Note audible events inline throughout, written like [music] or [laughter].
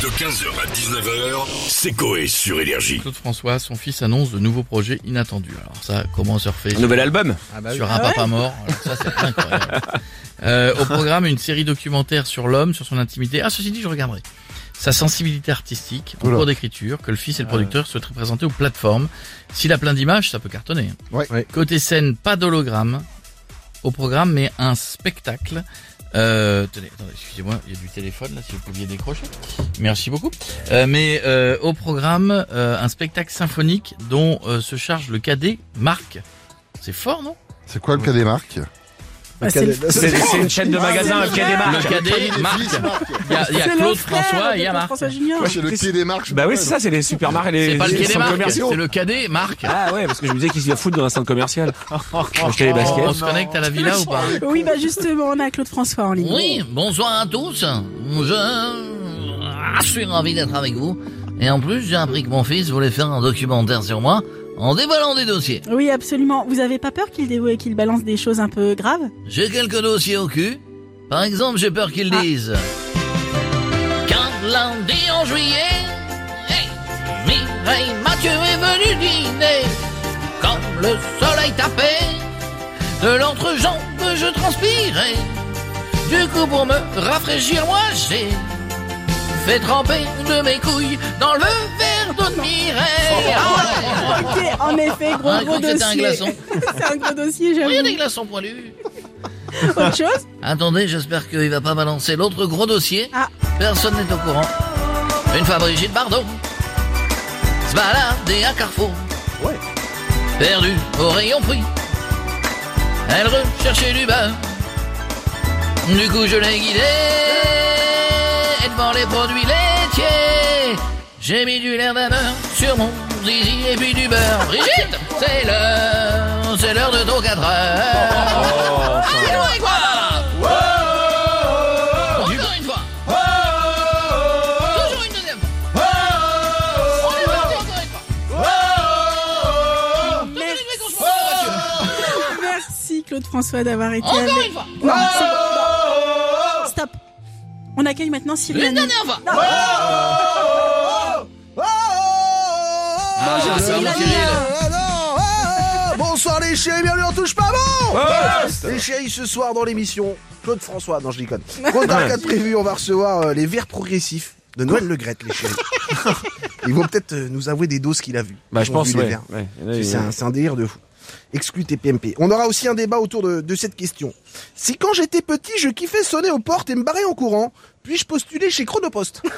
De 15h à 19h, c'est Coé sur Énergie. Claude François, son fils annonce de nouveaux projets inattendus. Alors ça, comment surfer Un nouvel album sur un papa mort Alors ça, c'est incroyable. [laughs] Euh, au programme, une série documentaire sur l'homme, sur son intimité. Ah, ceci dit, je regarderai. Sa sensibilité artistique, en cours d'écriture, que le fils et le producteur souhaiteraient présenter aux plateformes. S'il a plein d'images, ça peut cartonner. Ouais. Ouais. Côté scène, pas d'hologramme au programme, mais un spectacle. Euh, tenez, attendez, excusez-moi, il y a du téléphone là, si vous pouviez décrocher. Merci beaucoup. Euh, mais euh, au programme, euh, un spectacle symphonique dont se charge le cadet Marc. C'est fort, non? C'est quoi le cas des marques Bah, c'est le- une chaîne de magasins qui a des Le marques. Il y a, il y a c'est le Claude François il y a Marc. Moi, c'est le quai des marques. Bah oui, c'est ça, c'est les supermarques et les C'est pas le centres commerciaux. c'est le cadet Marc. Ah ouais, parce que je me disais qu'il se fout dans un centre commercial. [laughs] Acheter les On se connecte à la villa ou pas Oui, bah justement, on a Claude François en ligne. Oui, bonsoir à tous. Je suis ravi d'être avec vous. Et en plus, j'ai appris que mon fils voulait faire un documentaire sur moi en déballant des dossiers. Oui, absolument. Vous avez pas peur qu'il dévoue- qu'il balance des choses un peu graves? J'ai quelques dossiers au cul. Par exemple, j'ai peur qu'ils Ah. disent... Quand lundi en juillet, hey, Mireille Mathieu est venu dîner. Comme le soleil tapait, de l'entrejambe je transpirais. Du coup, pour me rafraîchir, moi j'ai fait tremper de mes couilles dans le verre d'eau de Mireille. Ah ouais. Ok, en effet, gros Ah, gros c'était un dossier. glaçon. [laughs] C'est un gros dossier, Oui, il y a des glaçons poilus. Autre chose? Attendez, j'espère qu'il va pas balancer l'autre gros dossier. Ah. Personne n'est au courant. Une fois Brigitte Bardot se balader à Carrefour. Perdue au rayon prix. Elle recherchait du beurre. Du coup, je l'ai guidée. Et devant les produits laitiers, j'ai mis du lait d'ameur sur mon zizi et puis du beurre. [laughs] Brigitte, c'est l'heure, c'est l'heure de ton 4 heures. Dis-moi avec moi Encore une fois. Toujours une deuxième. Fois On est parti encore une fois. Toujours une vraie qu'on se monte dans la voiture. Merci Claude François d'avoir été Encore avec... une fois. Non, c'est bon. Stop. On accueille maintenant Cyril Une dernière fois Bonjour Cyril Hanouna. Bonsoir les chéris, bienvenue en touche pas bon Les chéris, ce soir dans l'émission, Claude François, non je déconne. Programme 4 prévu, on va recevoir euh, les verts progressifs de Noël Le Grette, les chéris. Ils vont peut-être euh, nous avouer des doses qu'il a vues. Bah Ils je ont pense, vu les ouais. verts. ouais. Là, il y C'est a- un, c'est un délire de fou. Exclu TPMP. On aura aussi un débat autour de, de cette question. Si quand j'étais petit, je kiffais sonner aux portes et me barrer en courant, puis-je postuler chez Chronopost [laughs]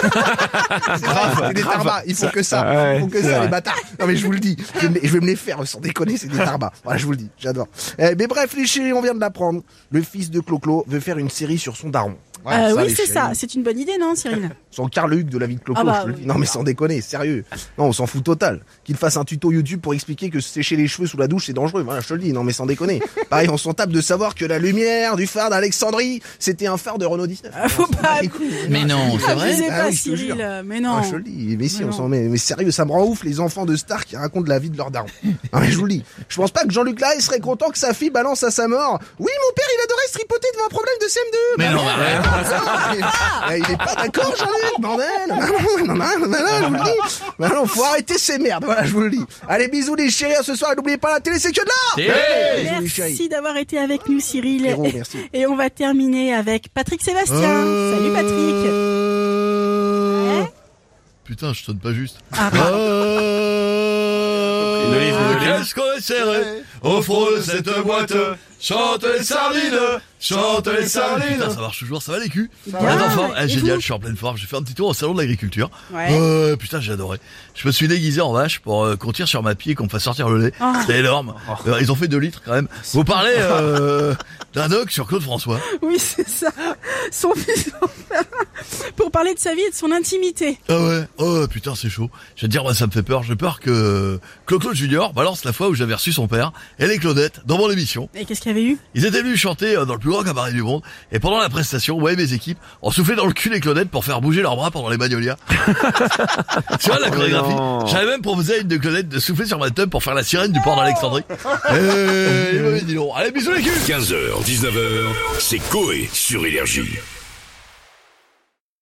C'est grave, c'est des tarbas. Il faut que ça. Ouais, Il faut que ça, les bâtards. Non mais je vous le dis, je vais me, je vais me les faire sans déconner, c'est des tarbas. Voilà, je vous le dis, j'adore. Eh, mais bref, les chéris, on vient de l'apprendre. Le fils de Clo-Clo veut faire une série sur son daron. Voilà, Euh, ça, oui, c'est chéris. ça. C'est une bonne idée, non, Cyril Son Carl Hugues de la vie de Clo-Clo, Ah bah, je le dis. oui. Non mais sans déconner, sérieux. Non, on s'en fout total. Qu'il fasse un tuto YouTube pour expliquer que sécher les cheveux sous la douche c'est dangereux. Voilà, je te le dis. Non mais sans déconner. [laughs] Pareil, on s'en tape de savoir que la lumière du phare d'Alexandrie, c'était un phare de Renault 19. Ah, Faut pas... Mais non, c'est vrai Ah pas, oui, je te Cyril. jure. Mais non. Ah, je le dis, mais si, Mais on s'en met. Mais sérieux, ça me rend ouf les enfants de stars qui racontent la vie de leur daron. Non, mais je vous le dis. Je pense pas que Jean-Luc Lahaye serait content que sa fille balance à sa mort. Oui, mon père, il adorait se tripoter devant un problème de CM2. Mais Bah non. [laughs] Ah, il est pas d'accord, Jean-Luc, [laughs] bordel. Non, non, non, non, non. Bah faut arrêter ces merdes. Voilà, je vous le dis. Allez, bisous les chéris, à ce soir. Et N'oubliez pas la télé, c'est que de chéris. Merci d'avoir été avec nous, Cyril. Frérot, merci. Et on va terminer avec Patrick Sébastien. Salut Patrick. Ouais. Putain, je sonne pas juste. Ah, pardon. Une olive, une olive. Au fond de cette boîte Chante les sardines Chante les sardines Ça marche toujours, ça va les culs forme Et Ah, Génial, je suis en pleine forme. J'ai fait un petit tour au salon de l'agriculture. Ouais. Euh, putain, j'ai adoré. Je me suis déguisé en vache pour euh, qu'on tire sur ma pied et qu'on me fasse sortir le lait. Oh. C'était énorme. Euh, ils ont fait 2 litres quand même. Vous parlez euh, [laughs] d'un doc sur Claude François. Oui, c'est ça. Son fils [laughs] pour parler de sa vie et de son intimité. Ah ouais, oh putain c'est chaud. Je vais te dire, moi ça me fait peur. J'ai peur que Claude Junior balance la fois où j'avais reçu son père et les Claudettes dans mon émission. Et qu'est-ce qu'il y avait eu? Ils étaient venus chanter euh, dans le plus grand cabaret du monde et pendant la prestation, ouais mes équipes ont soufflé dans le cul les Claudettes pour faire bouger leurs bras pendant les magnolias. [laughs] tu vois la chorégraphie? Non. J'avais même proposé à une de Claudettes de souffler sur ma tub pour faire la sirène du port d'Alexandrie. Et m'avait dit non. Allez bisous les culs 15h, 19h, c'est Coé sur Énergie.